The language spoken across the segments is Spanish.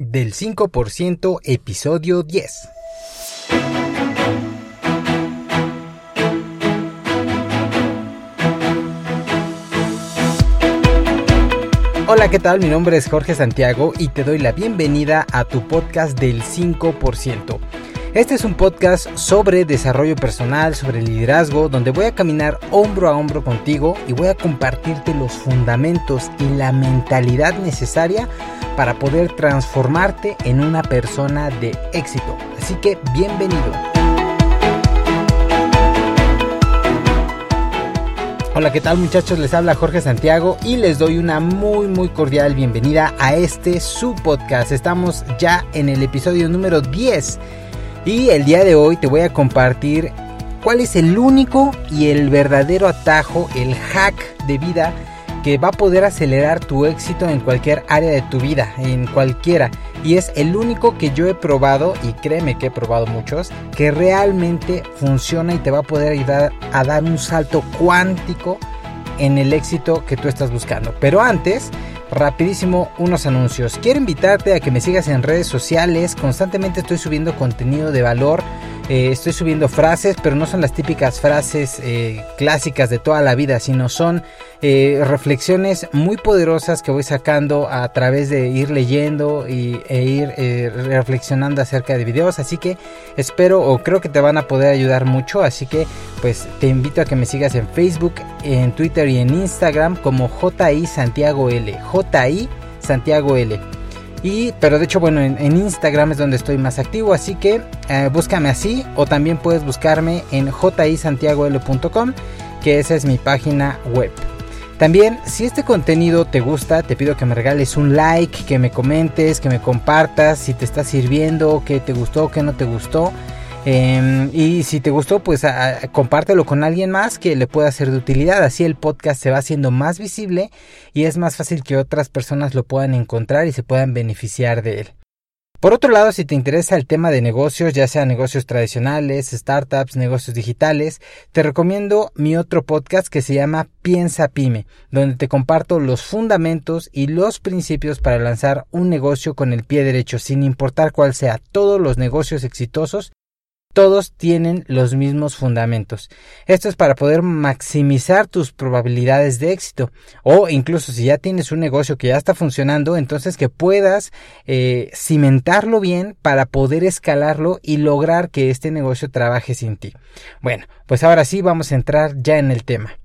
del 5% episodio 10. Hola, ¿qué tal? Mi nombre es Jorge Santiago y te doy la bienvenida a tu podcast del 5%. Este es un podcast sobre desarrollo personal, sobre liderazgo, donde voy a caminar hombro a hombro contigo y voy a compartirte los fundamentos y la mentalidad necesaria para poder transformarte en una persona de éxito. Así que bienvenido. Hola, ¿qué tal muchachos? Les habla Jorge Santiago y les doy una muy muy cordial bienvenida a este su podcast. Estamos ya en el episodio número 10 y el día de hoy te voy a compartir cuál es el único y el verdadero atajo, el hack de vida que va a poder acelerar tu éxito en cualquier área de tu vida, en cualquiera. Y es el único que yo he probado, y créeme que he probado muchos, que realmente funciona y te va a poder ayudar a dar un salto cuántico en el éxito que tú estás buscando. Pero antes, rapidísimo unos anuncios. Quiero invitarte a que me sigas en redes sociales. Constantemente estoy subiendo contenido de valor. Eh, estoy subiendo frases, pero no son las típicas frases eh, clásicas de toda la vida, sino son eh, reflexiones muy poderosas que voy sacando a través de ir leyendo y, e ir reflexionando acerca de videos. Así que espero o creo que te van a poder ayudar mucho. Así que pues te invito a que me sigas en Facebook, en Twitter y en Instagram como JI Santiago L. JI Santiago L. Y, pero de hecho, bueno, en, Instagram es donde estoy más activo, así que eh, búscame así o también puedes buscarme en jisantiagol.com, que esa es mi página web. También, si este contenido te gusta, te pido que me regales un like, que me comentes, que me compartas si te está sirviendo, que te gustó, que no te gustó. Em, y si te gustó, pues compártelo con alguien más que le pueda ser de utilidad. Así el podcast se va haciendo más visible y es más fácil que otras personas lo puedan encontrar y se puedan beneficiar de él. Por otro lado, si te interesa el tema de negocios, ya sea negocios tradicionales, startups, negocios digitales, te recomiendo mi otro podcast que se llama Piensa Pyme, donde te comparto los fundamentos y los principios para lanzar un negocio con el pie derecho, sin importar cuál sea. Todos los negocios exitosos todos tienen los mismos fundamentos. Esto es para poder maximizar tus probabilidades de éxito o incluso si ya tienes un negocio que ya está funcionando, entonces que puedas eh, cimentarlo bien para poder escalarlo y lograr que este negocio trabaje sin ti. Bueno, pues ahora sí vamos a entrar ya en el tema.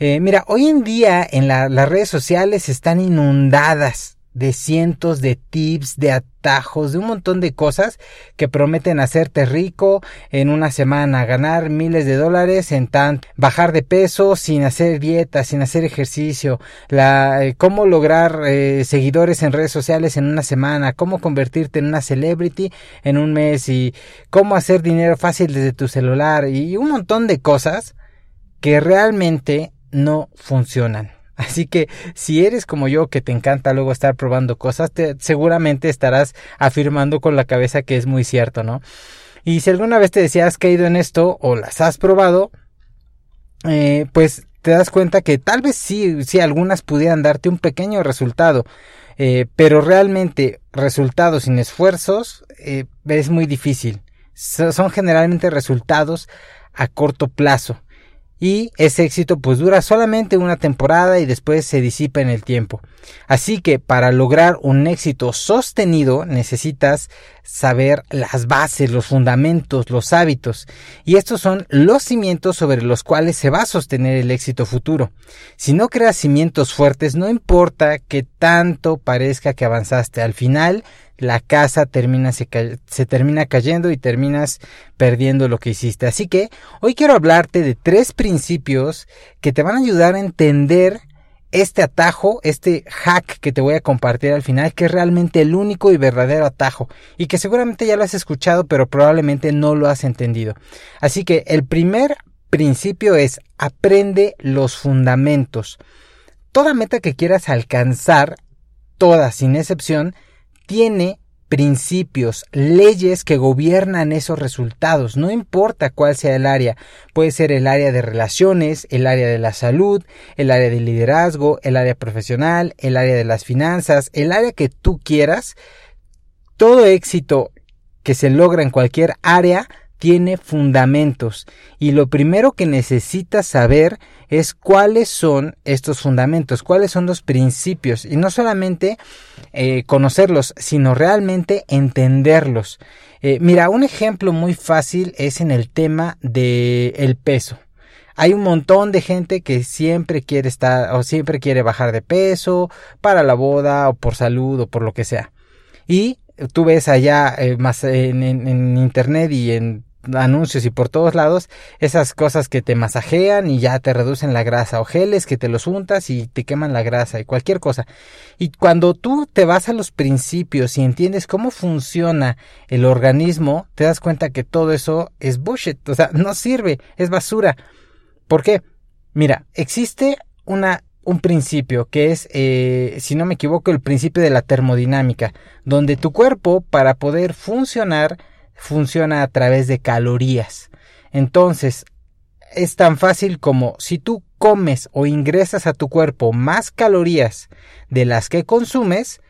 Eh, mira, hoy en día en las redes sociales están inundadas de cientos de tips, de atajos, de un montón de cosas que prometen hacerte rico en una semana, ganar miles de dólares en tan bajar de peso sin hacer dieta, sin hacer ejercicio, la eh, cómo lograr eh, seguidores en redes sociales en una semana, cómo convertirte en una celebrity en un mes y cómo hacer dinero fácil desde tu celular y un montón de cosas que realmente no funcionan. Así que si eres como yo que te encanta luego estar probando cosas, te, seguramente estarás afirmando con la cabeza que es muy cierto, ¿no? Y si alguna vez te decías has caído en esto o las has probado, eh, pues te das cuenta que tal vez sí, sí algunas pudieran darte un pequeño resultado, eh, pero realmente resultados sin esfuerzos eh, es muy difícil. son generalmente resultados a corto plazo y ese éxito pues dura solamente una temporada y después se disipa en el tiempo. Así que para lograr un éxito sostenido necesitas saber las bases, los fundamentos, los hábitos y estos son los cimientos sobre los cuales se va a sostener el éxito futuro. Si no creas cimientos fuertes no importa que tanto parezca que avanzaste, al final la casa termina, se, se, termina cayendo y terminas perdiendo lo que hiciste. Así que hoy quiero hablarte de tres principios que te van a ayudar a entender este atajo, este hack que te voy a compartir al final, que es realmente el único y verdadero atajo y que seguramente ya lo has escuchado, pero probablemente no lo has entendido. Así que el primer principio es aprende los fundamentos. Toda meta que quieras alcanzar, toda sin excepción, tiene principios, leyes que gobiernan esos resultados, no importa cuál sea el área, puede ser el área de relaciones, el área de la salud, el área de liderazgo, el área profesional, el área de las finanzas, el área que tú quieras, todo éxito que se logra en cualquier área tiene fundamentos y lo primero que necesitas saber es cuáles son estos fundamentos, cuáles son los principios y no solamente eh, conocerlos, sino realmente entenderlos. Eh, mira, un ejemplo muy fácil es en el tema del el peso. Hay un montón de gente que siempre quiere estar o siempre quiere bajar de peso para la boda o por salud o por lo que sea. Y tú ves allá eh, más en, en, internet y en anuncios y por todos lados esas cosas que te masajean y ya te reducen la grasa o geles que te los untas y te queman la grasa y cualquier cosa. Y cuando tú te vas a los principios y entiendes cómo funciona el organismo, te das cuenta que todo eso es bullshit, o sea, no sirve, es basura. ¿Por qué? Mira, existe una un principio que es, eh, si no me equivoco, el principio de la termodinámica, donde tu cuerpo para poder funcionar funciona a través de calorías. Entonces, es tan fácil como si tú comes o ingresas a tu cuerpo más calorías de las que consumes,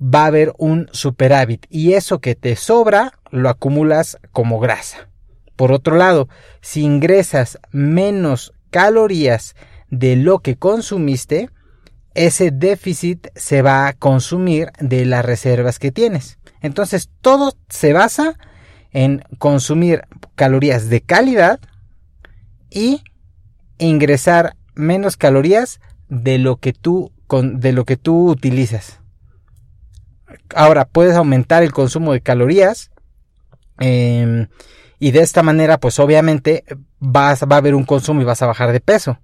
va a haber un superávit y eso que te sobra lo acumulas como grasa. Por otro lado, si ingresas menos calorías de lo que consumiste, ese déficit se va a consumir de las reservas que tienes. Entonces todo se basa en consumir calorías de calidad y ingresar menos calorías de lo que tú, de lo que tú utilizas. Ahora puedes aumentar el consumo de calorías em, y de esta manera pues obviamente vas, va a haber un consumo y vas a bajar de peso.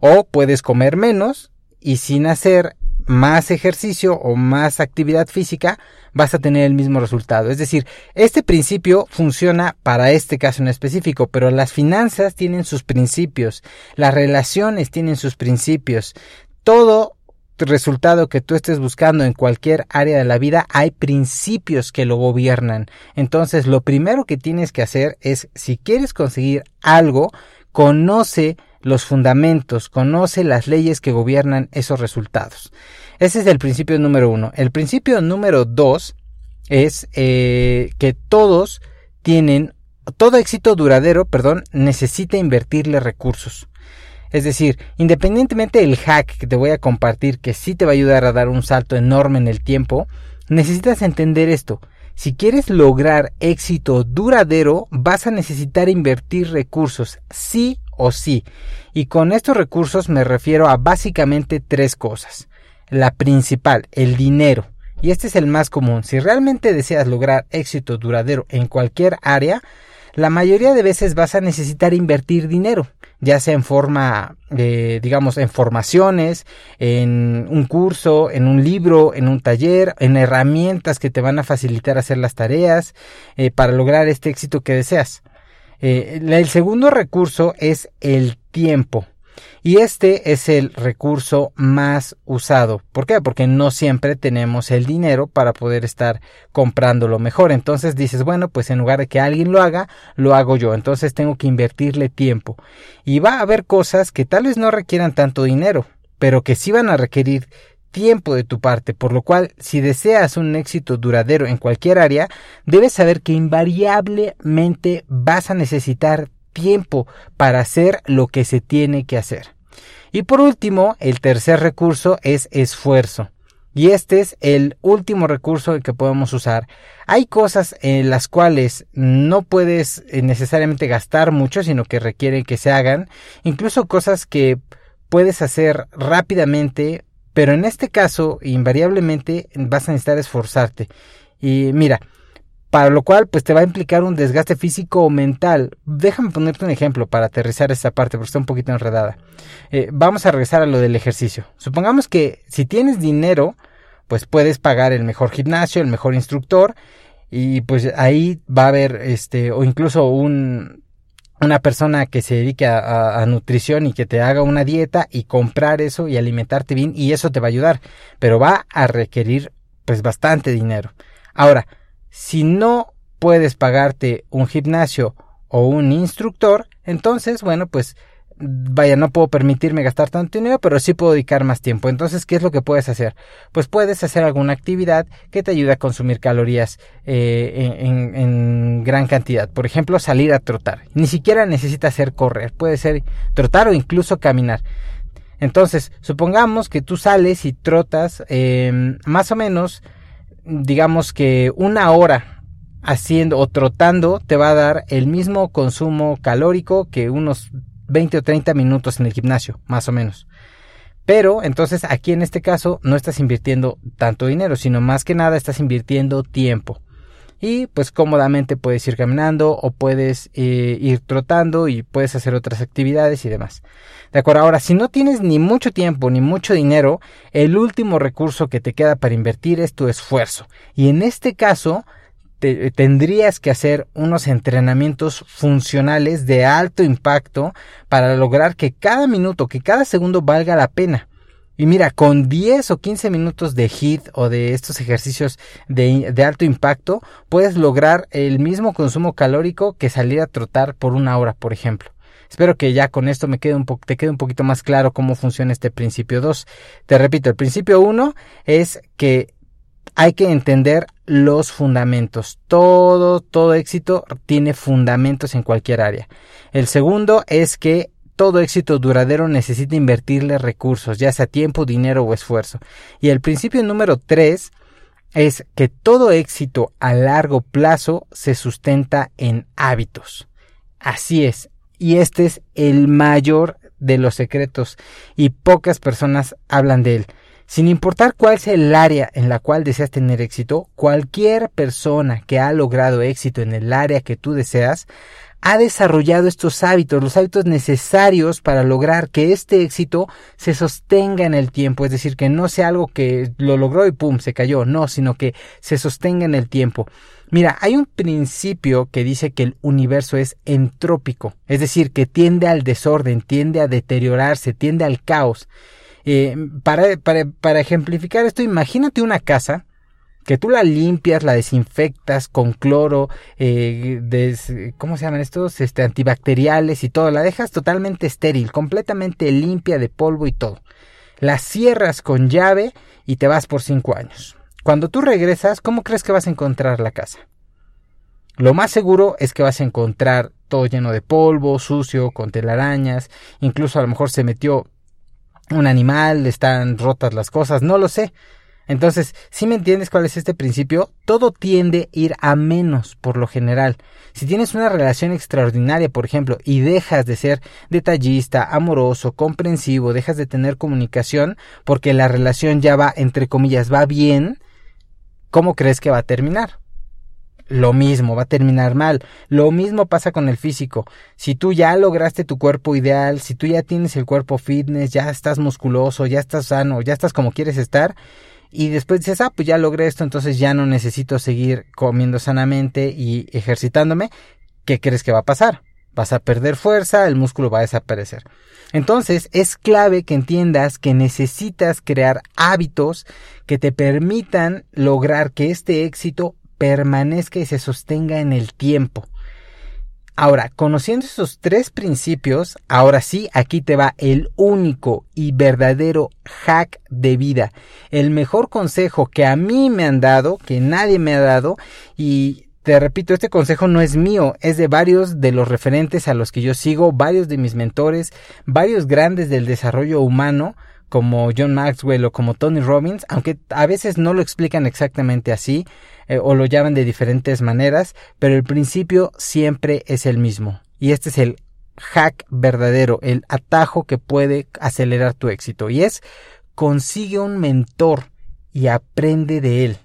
O puedes comer menos y sin hacer más ejercicio o más actividad física vas a tener el mismo resultado. Es decir, este principio funciona para este caso en específico, pero las finanzas tienen sus principios, las relaciones tienen sus principios. Todo resultado que tú estés buscando en cualquier área de la vida, hay principios que lo gobiernan. Entonces, lo primero que tienes que hacer es, si quieres conseguir algo, conoce los fundamentos, conoce las leyes que gobiernan esos resultados. Ese es el principio número uno. El principio número dos es eh, que todos tienen, todo éxito duradero, perdón, necesita invertirle recursos. Es decir, independientemente del hack que te voy a compartir, que sí te va a ayudar a dar un salto enorme en el tiempo, necesitas entender esto. Si quieres lograr éxito duradero, vas a necesitar invertir recursos, sí o sí. Y con estos recursos me refiero a básicamente tres cosas. La principal, el dinero. Y este es el más común. Si realmente deseas lograr éxito duradero en cualquier área, la mayoría de veces vas a necesitar invertir dinero, ya sea en forma, de, digamos, en formaciones, en un curso, en un libro, en un taller, en herramientas que te van a facilitar hacer las tareas eh, para lograr este éxito que deseas. Eh, el segundo recurso es el tiempo. Y este es el recurso más usado. ¿Por qué? Porque no siempre tenemos el dinero para poder estar comprando lo mejor. Entonces dices, bueno, pues en lugar de que alguien lo haga, lo hago yo. Entonces tengo que invertirle tiempo. Y va a haber cosas que tal vez no requieran tanto dinero, pero que sí van a requerir tiempo de tu parte, por lo cual si deseas un éxito duradero en cualquier área, debes saber que invariablemente vas a necesitar tiempo para hacer lo que se tiene que hacer. Y por último, el tercer recurso es esfuerzo. Y este es el último recurso que podemos usar. Hay cosas en las cuales no puedes eh, necesariamente gastar mucho, sino que requieren que se hagan. Incluso cosas que puedes hacer rápidamente pero en este caso, invariablemente vas a necesitar esforzarte. Y mira, para lo cual pues te va a implicar un desgaste físico o mental. Déjame ponerte un ejemplo para aterrizar esta parte porque está un poquito enredada. Eh, vamos a regresar a lo del ejercicio. Supongamos que si tienes dinero, pues puedes pagar el mejor gimnasio, el mejor instructor y pues ahí va a haber este o incluso un una persona que se dedique a, nutrición y que te haga una dieta y comprar eso y alimentarte bien y eso te va a ayudar, pero va a requerir pues bastante dinero. Ahora, si no puedes pagarte un gimnasio o un instructor, entonces bueno pues vaya, no puedo permitirme gastar tanto dinero, pero sí puedo dedicar más tiempo. Entonces, ¿qué es lo que puedes hacer? Pues puedes hacer alguna actividad que te ayude a consumir calorías eh, en, en, gran cantidad. Por ejemplo, salir a trotar. Ni siquiera necesitas hacer correr, puede ser trotar o incluso caminar. Entonces, supongamos que tú sales y trotas em, más o menos, digamos que una hora haciendo o trotando te va a dar el mismo consumo calórico que unos 20 o 30 minutos en el gimnasio, más o menos. Pero entonces aquí en este caso no estás invirtiendo tanto dinero, sino más que nada estás invirtiendo tiempo y pues cómodamente puedes ir caminando o puedes eh, ir trotando y puedes hacer otras actividades y demás. De acuerdo, ahora si no tienes ni mucho tiempo ni mucho dinero, el último recurso que te queda para invertir es tu esfuerzo. Y en este caso tendrías que hacer unos entrenamientos funcionales de alto impacto para lograr que cada minuto, que cada segundo valga la pena. Y mira, con 10 o 15 minutos de HIT o de estos ejercicios de, de, alto impacto, puedes lograr el mismo consumo calórico que salir a trotar por una hora, por ejemplo. Espero que ya con esto me te quede un poquito más claro cómo funciona este principio 2. Te repito, el principio 1 es que hay que entender los fundamentos. Todo, todo éxito tiene fundamentos en cualquier área. El segundo es que todo éxito duradero necesita invertirle recursos, ya sea tiempo, dinero o esfuerzo. Y el principio número tres es que todo éxito a largo plazo se sustenta en hábitos. Así es. Y este es el mayor de los secretos y pocas personas hablan de él. Sin importar cuál sea el área en la cual deseas tener éxito, cualquier persona que ha logrado éxito en el área que tú deseas ha desarrollado estos hábitos, los hábitos necesarios para lograr que este éxito se sostenga en el tiempo, es decir, que no sea algo que lo logró y pum, se cayó, no, sino que se sostenga en el tiempo. Mira, hay un principio que dice que el universo es entrópico, es decir, que tiende al desorden, tiende a deteriorarse, tiende al caos. Eh, para, ejemplificar esto, imagínate una casa que tú la limpias, la desinfectas con cloro, eh, ¿cómo se llaman estos? Este, antibacteriales y todo, la dejas totalmente estéril, completamente limpia de polvo y todo. La cierras con llave y te vas por cinco años. Cuando tú regresas, ¿cómo crees que vas a encontrar la casa? Lo más seguro es que vas a encontrar todo lleno de polvo, sucio, con telarañas, incluso a lo mejor se metió un animal, están rotas las cosas, no lo sé, entonces, si me entiendes cuál es este principio, todo tiende a ir a menos por lo general. Si tienes una relación extraordinaria, por ejemplo, y dejas de ser detallista, amoroso, comprensivo, dejas de tener comunicación porque la relación ya va, entre comillas, va bien, ¿cómo crees que va a terminar? Lo mismo, va a terminar mal. Lo mismo pasa con el físico. Si tú ya lograste tu cuerpo ideal, si tú ya tienes el cuerpo fitness, ya estás musculoso, ya estás sano, ya estás como quieres estar, y después dices, ah, pues ya logré esto, entonces ya no necesito seguir comiendo sanamente y ejercitándome, ¿qué crees que va a pasar? Vas a perder fuerza, el músculo va a desaparecer. Entonces es clave que entiendas que necesitas crear hábitos que te permitan lograr que este éxito permanezca y se sostenga en el tiempo. Ahora, conociendo esos tres principios, ahora sí, aquí te va el único y verdadero hack de vida. El mejor consejo que a mí me han dado, que nadie me ha dado, y te repito, este consejo no es mío, es de varios de los referentes a los que yo sigo, varios de mis mentores, varios grandes del desarrollo humano, como John Maxwell o como Tony Robbins, aunque a veces no lo explican exactamente así eh, o lo llaman de diferentes maneras, pero el principio siempre es el mismo. Y este es el hack verdadero, el atajo que puede acelerar tu éxito. Y es consigue un mentor y aprende de él.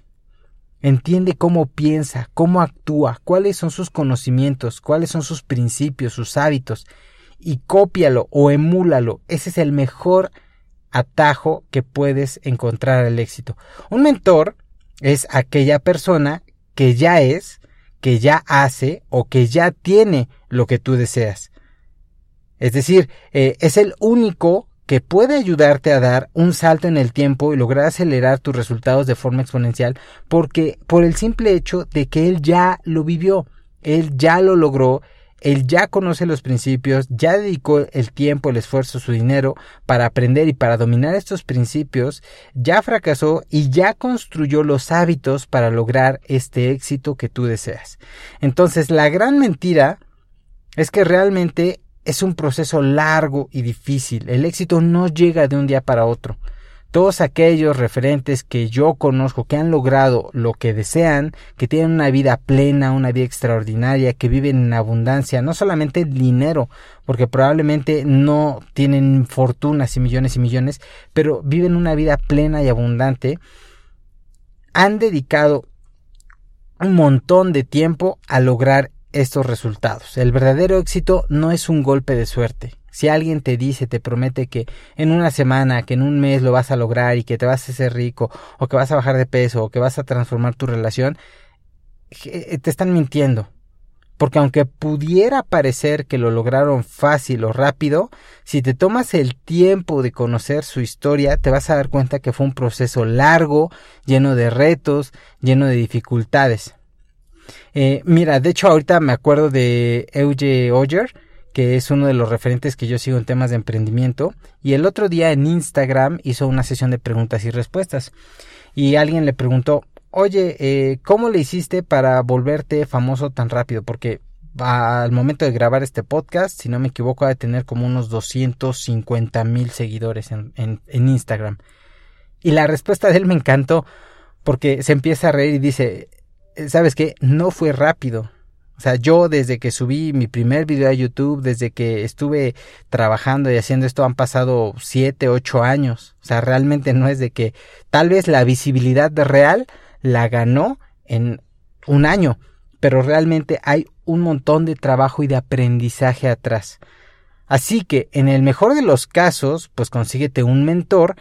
Entiende cómo piensa, cómo actúa, cuáles son sus conocimientos, cuáles son sus principios, sus hábitos, y cópialo o emúlalo. Ese es el mejor atajo que puedes encontrar al éxito. Un mentor es aquella persona que ya es, que ya hace o que ya tiene lo que tú deseas. Es decir, eh, es el único que puede ayudarte a dar un salto en el tiempo y lograr acelerar tus resultados de forma exponencial porque por el simple hecho de que él ya lo vivió, él ya lo logró, él ya conoce los principios, ya dedicó el tiempo, el esfuerzo, su dinero para aprender y para dominar estos principios, ya fracasó y ya construyó los hábitos para lograr este éxito que tú deseas. Entonces, la gran mentira es que realmente es un proceso largo y difícil. El éxito no llega de un día para otro. Todos aquellos referentes que yo conozco que han logrado lo que desean, que tienen una vida plena, una vida extraordinaria, que viven en abundancia, no solamente dinero, porque probablemente no tienen fortunas y millones y millones, pero viven una vida plena y abundante, han dedicado un montón de tiempo a lograr estos resultados. El verdadero éxito no es un golpe de suerte. Si alguien te dice, te promete que en una semana, que en un mes lo vas a lograr y que te vas a hacer rico, o que vas a bajar de peso, o que vas a transformar tu relación, eh, te están mintiendo. Porque aunque pudiera parecer que lo lograron fácil o rápido, si te tomas el tiempo de conocer su historia, te vas a dar cuenta que fue un proceso largo, lleno de retos, lleno de dificultades. Eh, mira, de hecho ahorita me acuerdo de Euge Oyer, que es uno de los referentes que yo sigo en temas de emprendimiento, y el otro día en Instagram hizo una sesión de preguntas y respuestas. Y alguien le preguntó, oye, eh, ¿cómo le hiciste para volverte famoso tan rápido? Porque al momento de grabar este podcast, si no me equivoco, ha de tener como unos 250 mil seguidores en, en Instagram. Y la respuesta de él me encantó porque se empieza a reír y dice, ¿sabes qué? No fue rápido. O sea, yo desde que subí mi primer video a YouTube, desde que estuve trabajando y haciendo esto, han pasado siete, ocho años. O sea, realmente no es de que tal vez la visibilidad real la ganó en un año, pero realmente hay un montón de trabajo y de aprendizaje atrás. Así que, en el mejor de los casos, pues consíguete un mentor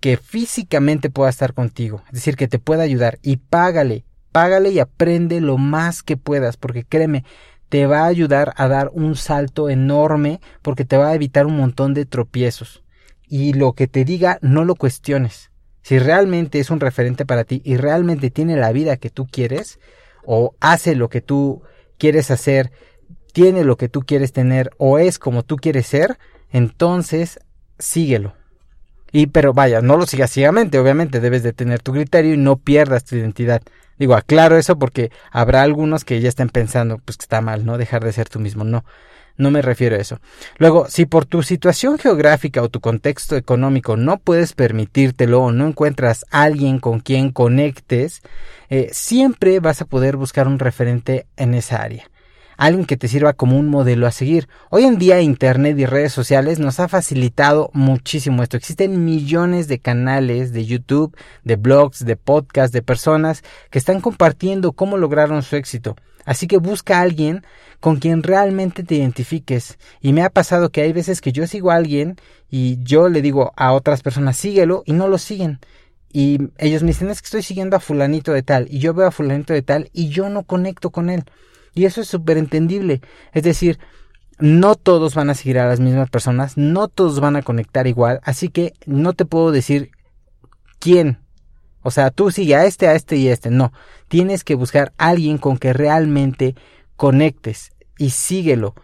que físicamente pueda estar contigo, es decir, que te pueda ayudar y págale págale y aprende lo más que puedas, porque créeme, te va a ayudar a dar un salto enorme, porque te va a evitar un montón de tropiezos. Y lo que te diga, no lo cuestiones. Si realmente es un referente para ti y realmente tiene la vida que tú quieres, o hace lo que tú quieres hacer, tiene lo que tú quieres tener, o es como tú quieres ser, entonces síguelo. Y pero vaya, no lo sigas ciegamente, obviamente debes de tener tu criterio y no pierdas tu identidad. Digo, aclaro eso porque habrá algunos que ya estén pensando, pues que está mal, ¿no? Dejar de ser tú mismo. No, no me refiero a eso. Luego, si por tu situación geográfica o tu contexto económico no puedes permitírtelo o no encuentras alguien con quien conectes, eh, siempre vas a poder buscar un referente en esa área alguien que te sirva como un modelo a seguir. Hoy en día Internet y redes sociales nos ha facilitado muchísimo esto. Existen millones de canales de YouTube, de blogs, de podcasts, de personas que están compartiendo cómo lograron su éxito. Así que busca a alguien con quien realmente te identifiques. Y me ha pasado que hay veces que yo sigo a alguien y yo le digo a otras personas síguelo y no lo siguen. Y ellos me dicen es que estoy siguiendo a fulanito de tal y yo veo a fulanito de tal y yo no conecto con él. Y eso es súper entendible. Es decir, no todos van a seguir a las mismas personas, no todos van a conectar igual, así que no te puedo decir quién. O sea, tú sigue a este, a este y a este. No, tienes que buscar a alguien con que realmente conectes y síguelo.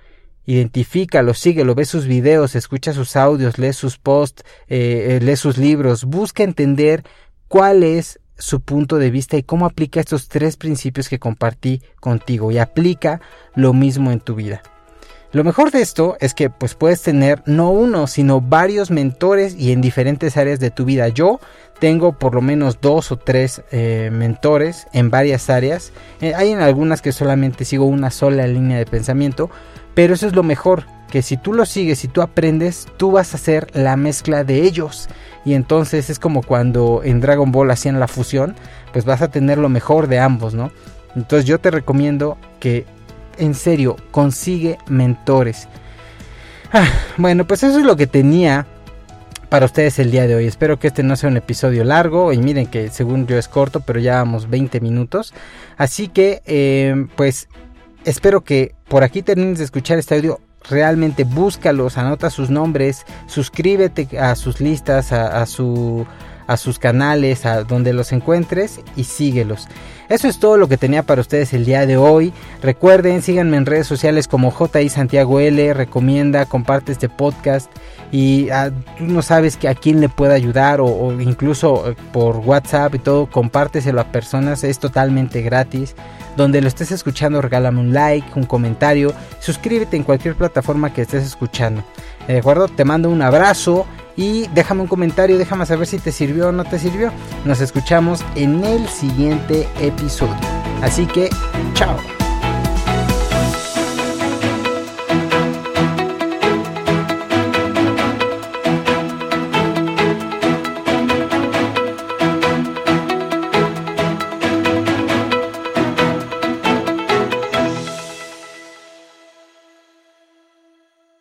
Identifícalo, síguelo, ve sus videos, escucha sus audios, lee sus posts, eh, lee sus libros, busca entender cuál es su punto de vista y cómo aplica estos tres principios que compartí contigo y aplica lo mismo en tu vida. Lo mejor de esto es que pues puedes tener no uno, sino varios mentores y en diferentes áreas de tu vida. Yo tengo por lo menos dos o tres eh, mentores en varias áreas. Eh, hay en algunas que solamente sigo una sola línea de pensamiento, pero eso es lo mejor, que si tú lo sigues, si tú aprendes, tú vas a hacer la mezcla de ellos y entonces es como cuando en Dragon Ball hacían la fusión, pues vas a tener lo mejor de ambos, ¿no? Entonces yo te recomiendo que en serio consigue mentores. Ah, bueno, pues eso es lo que tenía para ustedes el día de hoy. Espero que este no sea un episodio largo y miren que según yo es corto, pero ya vamos 20 minutos. Así que eh, pues espero que por aquí termines de escuchar este audio realmente búscalos, anota sus nombres, suscríbete a sus listas, a, su a sus canales, a donde los encuentres y síguelos. Eso es todo lo que tenía para ustedes el día de hoy. Recuerden, síganme en redes sociales como JI Santiago L, recomienda, comparte este podcast y ah, tú no sabes que a quién le puede ayudar o, incluso eh, por WhatsApp y todo, compárteselo a personas, es totalmente gratis. Donde lo estés escuchando, regálame un like, un comentario, suscríbete en cualquier plataforma que estés escuchando. ¿De acuerdo? Te mando un abrazo y déjame un comentario, déjame saber si te sirvió o no te sirvió. Nos escuchamos en el siguiente episodio. Así que, chao.